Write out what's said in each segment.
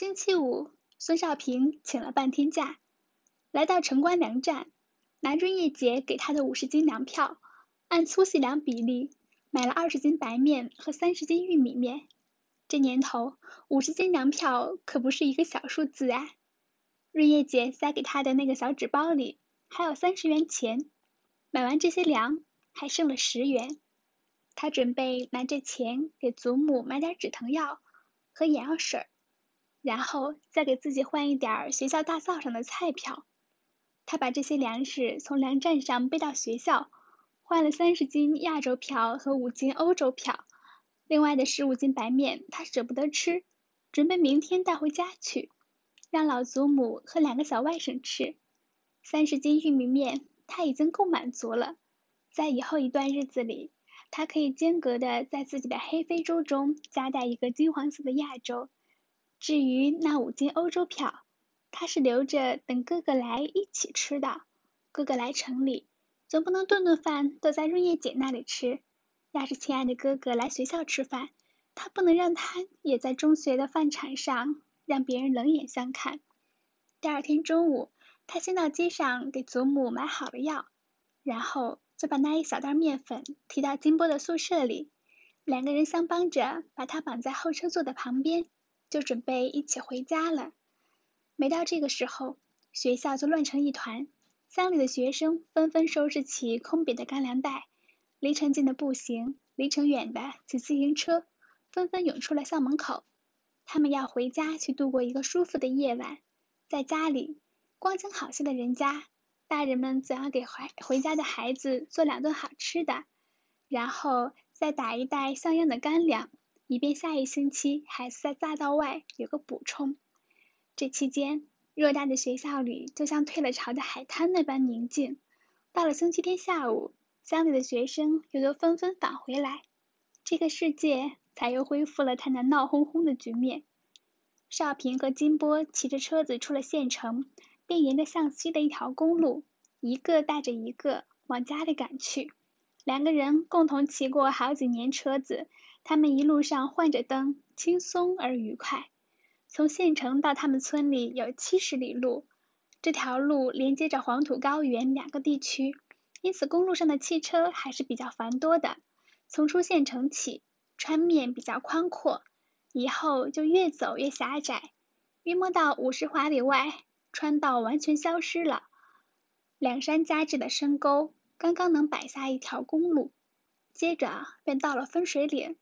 星期五，孙少平请了半天假，来到城关粮站，拿润叶姐给他的五十斤粮票，按粗细粮比例买了二十斤白面和三十斤玉米面。这年头，五十斤粮票可不是一个小数字啊！润叶姐塞给他的那个小纸包里还有三十元钱，买完这些粮还剩了十元。他准备拿这钱给祖母买点止疼药和眼药水，然后再给自己换一点儿学校大灶上的菜票。他把这些粮食从粮站上背到学校，换了三十斤亚洲票和五斤欧洲票。另外的十五斤白面，他舍不得吃，准备明天带回家去，让老祖母和两个小外甥吃。三十斤玉米面，他已经够满足了。在以后一段日子里，他可以间隔的在自己的黑非洲中夹带一个金黄色的亚洲。至于那五斤欧洲票，他是留着等哥哥来一起吃的。哥哥来城里，总不能顿顿饭都在润叶姐那里吃。要是亲爱的哥哥来学校吃饭，他不能让他也在中学的饭场上让别人冷眼相看。第二天中午，他先到街上给祖母买好了药，然后就把那一小袋面粉提到金波的宿舍里，两个人相帮着把他绑在后车座的旁边，就准备一起回家了。没到这个时候，学校就乱成一团，乡里的学生纷纷收拾起空瘪的干粮袋。离城近的步行，离城远的骑自行车，纷纷涌出了校门口。他们要回家去度过一个舒服的夜晚。在家里，光景好些的人家，大人们总要给回回家的孩子做两顿好吃的，然后再打一袋像样的干粮，以便下一星期孩子在大道外有个补充。这期间，偌大的学校里就像退了潮的海滩那般宁静。到了星期天下午。乡里的学生又都纷纷返回来，这个世界才又恢复了它那闹哄哄的局面。少平和金波骑着车子出了县城，便沿着向西的一条公路，一个带着一个往家里赶去。两个人共同骑过好几年车子，他们一路上换着灯，轻松而愉快。从县城到他们村里有七十里路，这条路连接着黄土高原两个地区。因此，公路上的汽车还是比较繁多的。从出县城起，川面比较宽阔，以后就越走越狭窄。约摸到五十华里外，川道完全消失了。两山夹峙的深沟，刚刚能摆下一条公路。接着便到了分水岭，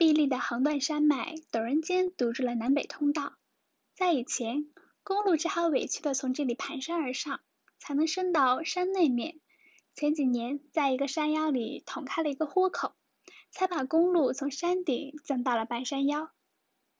壁立的横断山脉陡然间堵住了南北通道。在以前，公路只好委屈的从这里盘山而上，才能伸到山内面。前几年，在一个山腰里捅开了一个豁口，才把公路从山顶降到了半山腰。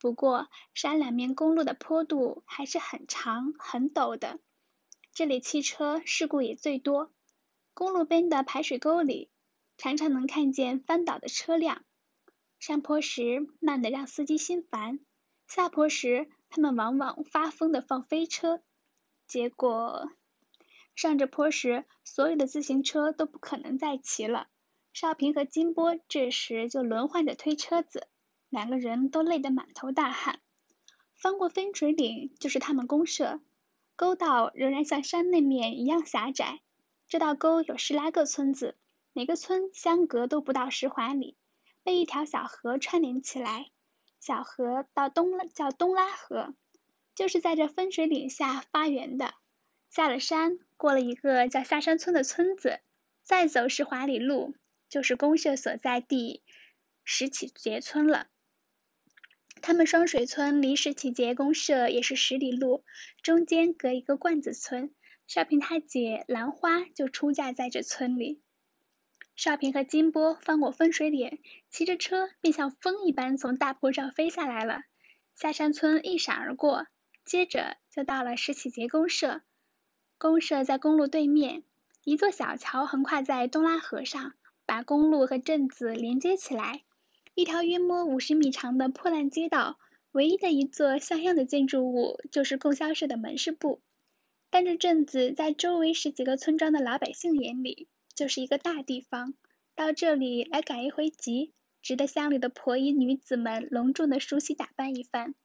不过，山两面公路的坡度还是很长很陡的，这里汽车事故也最多。公路边的排水沟里，常常能看见翻倒的车辆。上坡时慢得让司机心烦，下坡时他们往往发疯的放飞车，结果。上着坡时，所有的自行车都不可能再骑了。少平和金波这时就轮换着推车子，两个人都累得满头大汗。翻过分水岭就是他们公社，沟道仍然像山那面一样狭窄。这道沟有十来个村子，每个村相隔都不到十华里，被一条小河串联起来。小河到东叫东拉河，就是在这分水岭下发源的。下了山，过了一个叫下山村的村子，再走十华里路，就是公社所在地石启节村了。他们双水村离石启节公社也是十里路，中间隔一个罐子村。少平他姐兰花就出嫁在这村里。少平和金波翻过分水岭，骑着车便像风一般从大坡上飞下来了。下山村一闪而过，接着就到了石启节公社。公社在公路对面，一座小桥横跨在东拉河上，把公路和镇子连接起来。一条约摸五十米长的破烂街道，唯一的一座像样的建筑物就是供销社的门市部。但这镇子在周围十几个村庄的老百姓眼里，就是一个大地方。到这里来赶一回集，值得乡里的婆姨女子们隆重的梳洗打扮一番。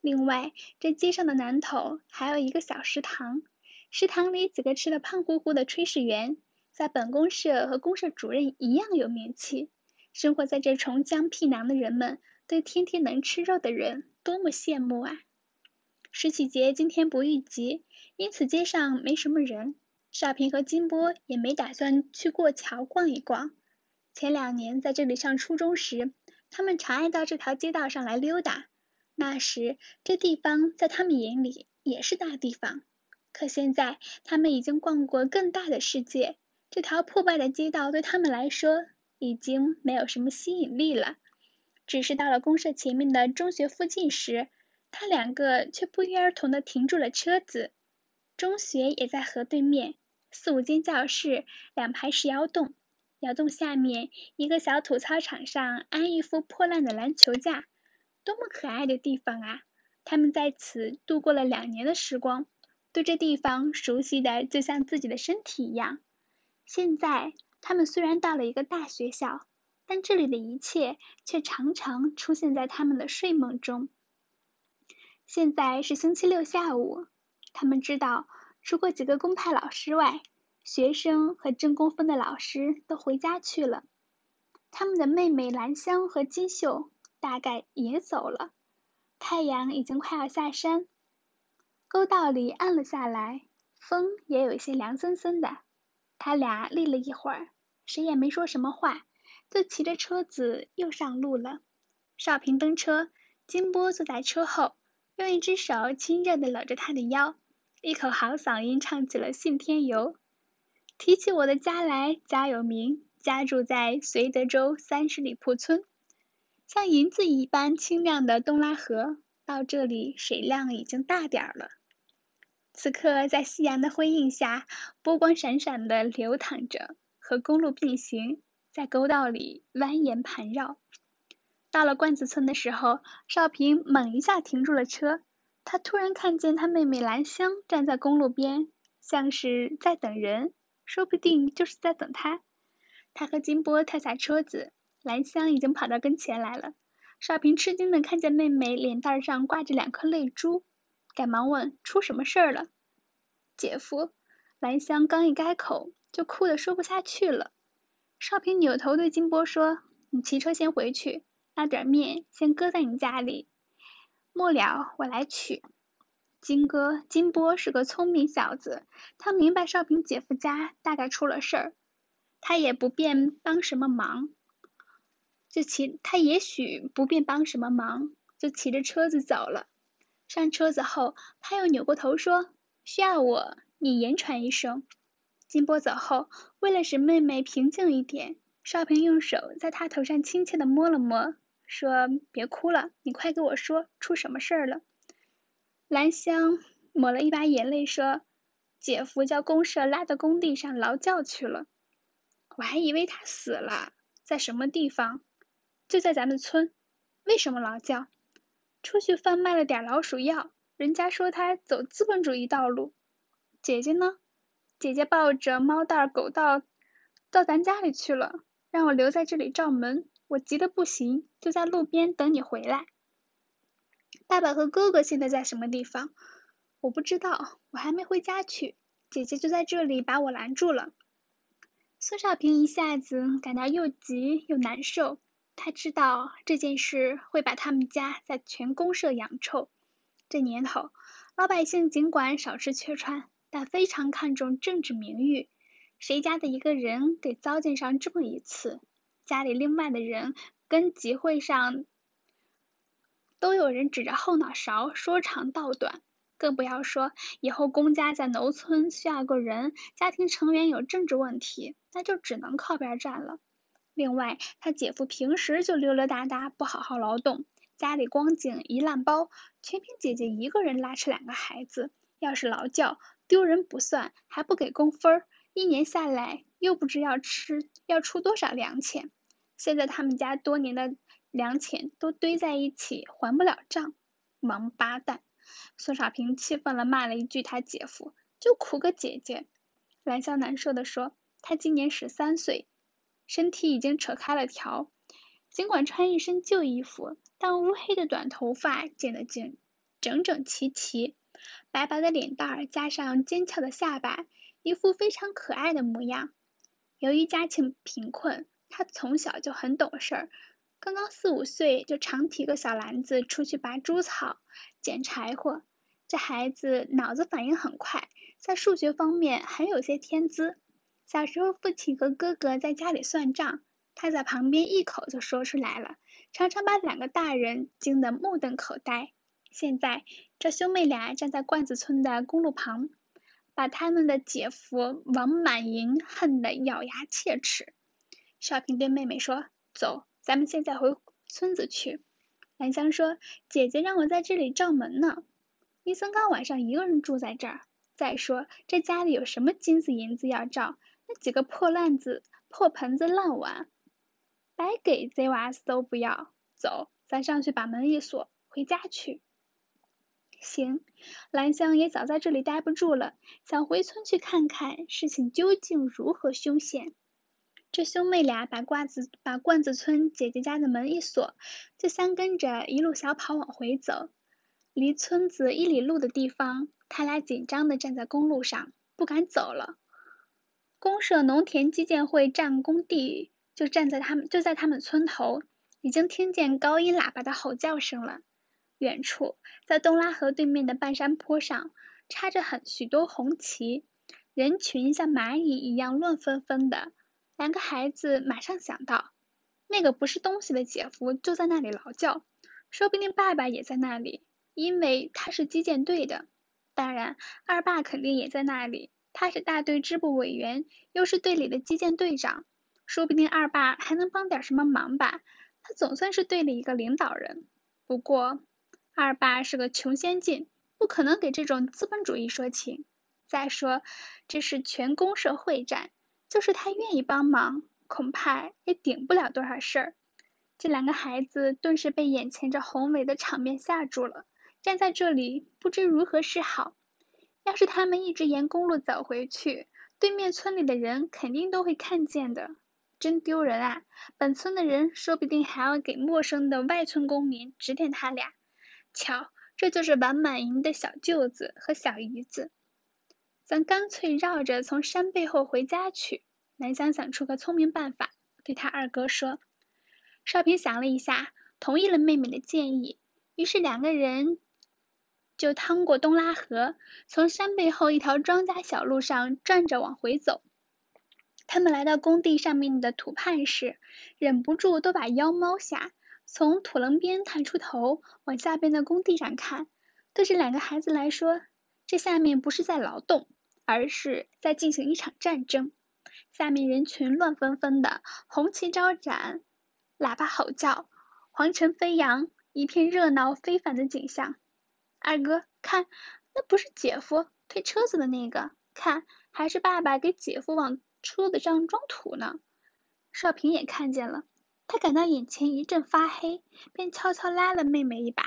另外，这街上的南头还有一个小食堂，食堂里几个吃的胖乎乎的炊事员，在本公社和公社主任一样有名气。生活在这重江僻壤的人们，对天天能吃肉的人多么羡慕啊！石启节今天不遇集，因此街上没什么人。少平和金波也没打算去过桥逛一逛。前两年在这里上初中时，他们常爱到这条街道上来溜达。那时这地方在他们眼里也是大地方。可现在他们已经逛过更大的世界，这条破败的街道对他们来说已经没有什么吸引力了。只是到了公社前面的中学附近时，他两个却不约而同地停住了车子。中学也在河对面。四五间教室，两排石窑洞，窑洞下面一个小土操场上安一副破烂的篮球架，多么可爱的地方啊！他们在此度过了两年的时光，对这地方熟悉的就像自己的身体一样。现在他们虽然到了一个大学校，但这里的一切却常常出现在他们的睡梦中。现在是星期六下午，他们知道。除过几个公派老师外，学生和正宫分的老师都回家去了。他们的妹妹兰香和金秀大概也走了。太阳已经快要下山，沟道里暗了下来，风也有一些凉森森的。他俩立了一会儿，谁也没说什么话，就骑着车子又上路了。少平登车，金波坐在车后，用一只手亲热的搂着他的腰。一口好嗓音唱起了《信天游》，提起我的家来家有名，家住在绥德州三十里铺村。像银子一般清亮的东拉河，到这里水量已经大点儿了。此刻在夕阳的辉映下，波光闪闪的流淌着，和公路并行，在沟道里蜿蜒盘绕。到了罐子村的时候，少平猛一下停住了车。他突然看见他妹妹兰香站在公路边，像是在等人，说不定就是在等他。他和金波跳下车子，兰香已经跑到跟前来了。少平吃惊的看见妹妹脸蛋上挂着两颗泪珠，赶忙问：“出什么事儿了？”姐夫，兰香刚一开口，就哭得说不下去了。少平扭头对金波说：“你骑车先回去，那点面先搁在你家里。”末了，我来取。金哥金波是个聪明小子，他明白少平姐夫家大概出了事儿，他也不便帮什么忙，就骑他也许不便帮什么忙，就骑着车子走了。上车子后，他又扭过头说：“需要我，你言传一声。”金波走后，为了使妹妹平静一点，少平用手在她头上亲切的摸了摸。说别哭了，你快给我说出什么事儿了。兰香抹了一把眼泪说：“姐夫叫公社拉到工地上劳教去了，我还以为他死了，在什么地方？就在咱们村。为什么劳教？出去贩卖了点老鼠药，人家说他走资本主义道路。姐姐呢？姐姐抱着猫蛋狗蛋到咱家里去了，让我留在这里照门。”我急得不行，就在路边等你回来。爸爸和哥哥现在在什么地方？我不知道，我还没回家去。姐姐就在这里把我拦住了。孙少平一下子感到又急又难受，他知道这件事会把他们家在全公社养臭。这年头，老百姓尽管少吃缺穿，但非常看重政治名誉。谁家的一个人给糟践上这么一次？家里另外的人跟集会上都有人指着后脑勺说长道短，更不要说以后公家在农村需要个人，家庭成员有政治问题，那就只能靠边站了。另外，他姐夫平时就溜溜达达，不好好劳动，家里光景一烂包，全凭姐姐一个人拉扯两个孩子。要是劳教，丢人不算，还不给工分儿。一年下来，又不知要吃要出多少粮钱。现在他们家多年的粮钱都堆在一起，还不了账。王八蛋！孙少平气愤了，骂了一句他姐夫，就苦个姐姐。兰香难受的说：“他今年十三岁，身体已经扯开了条，尽管穿一身旧衣服，但乌黑的短头发剪得见整整齐齐，白白的脸蛋儿加上尖翘的下巴，一副非常可爱的模样。由于家境贫困，他从小就很懂事儿，刚刚四五岁就常提个小篮子出去拔猪草、捡柴火。这孩子脑子反应很快，在数学方面很有些天资。小时候，父亲和哥哥在家里算账，他在旁边一口就说出来了，常常把两个大人惊得目瞪口呆。现在，这兄妹俩站在罐子村的公路旁，把他们的姐夫王满银恨得咬牙切齿。少平对妹妹说：“走，咱们现在回村子去。”兰香说：“姐姐让我在这里照门呢。伊森刚晚上一个人住在这儿。再说，这家里有什么金子银子要照？那几个破烂子、破盆子、烂碗，白给贼娃子都不要。走，咱上去把门一锁，回家去。”行，兰香也早在这里待不住了，想回村去看看事情究竟如何凶险。这兄妹俩把罐子把罐子村姐姐家的门一锁，就相跟着一路小跑往回走。离村子一里路的地方，他俩紧张的站在公路上，不敢走了。公社农田基建会占工地就站在他们就在他们村头，已经听见高音喇叭的吼叫声了。远处，在东拉河对面的半山坡上，插着很许多红旗，人群像蚂蚁一样乱纷纷的。两个孩子马上想到，那个不是东西的姐夫就在那里劳教，说不定爸爸也在那里，因为他是击剑队的。当然，二爸肯定也在那里，他是大队支部委员，又是队里的击剑队长，说不定二爸还能帮点什么忙吧。他总算是队里一个领导人，不过。二爸是个穷先进，不可能给这种资本主义说情。再说，这是全公社会战，就是他愿意帮忙，恐怕也顶不了多少事儿。这两个孩子顿时被眼前这宏伟的场面吓住了，站在这里不知如何是好。要是他们一直沿公路走回去，对面村里的人肯定都会看见的，真丢人啊！本村的人说不定还要给陌生的外村公民指点他俩。瞧，这就是王满银的小舅子和小姨子。咱干脆绕着从山背后回家去。南香想出个聪明办法，对他二哥说。少平想了一下，同意了妹妹的建议。于是两个人就趟过东拉河，从山背后一条庄稼小路上转着往回走。他们来到工地上面的土畔时，忍不住都把腰猫下。从土棱边探出头，往下边的工地上看，对这两个孩子来说，这下面不是在劳动，而是在进行一场战争。下面人群乱纷纷的，红旗招展，喇叭吼叫，黄尘飞扬，一片热闹非凡的景象。二哥，看，那不是姐夫推车子的那个，看，还是爸爸给姐夫往车子上装土呢。少平也看见了。他感到眼前一阵发黑，便悄悄拉了妹妹一把，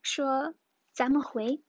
说：“咱们回。”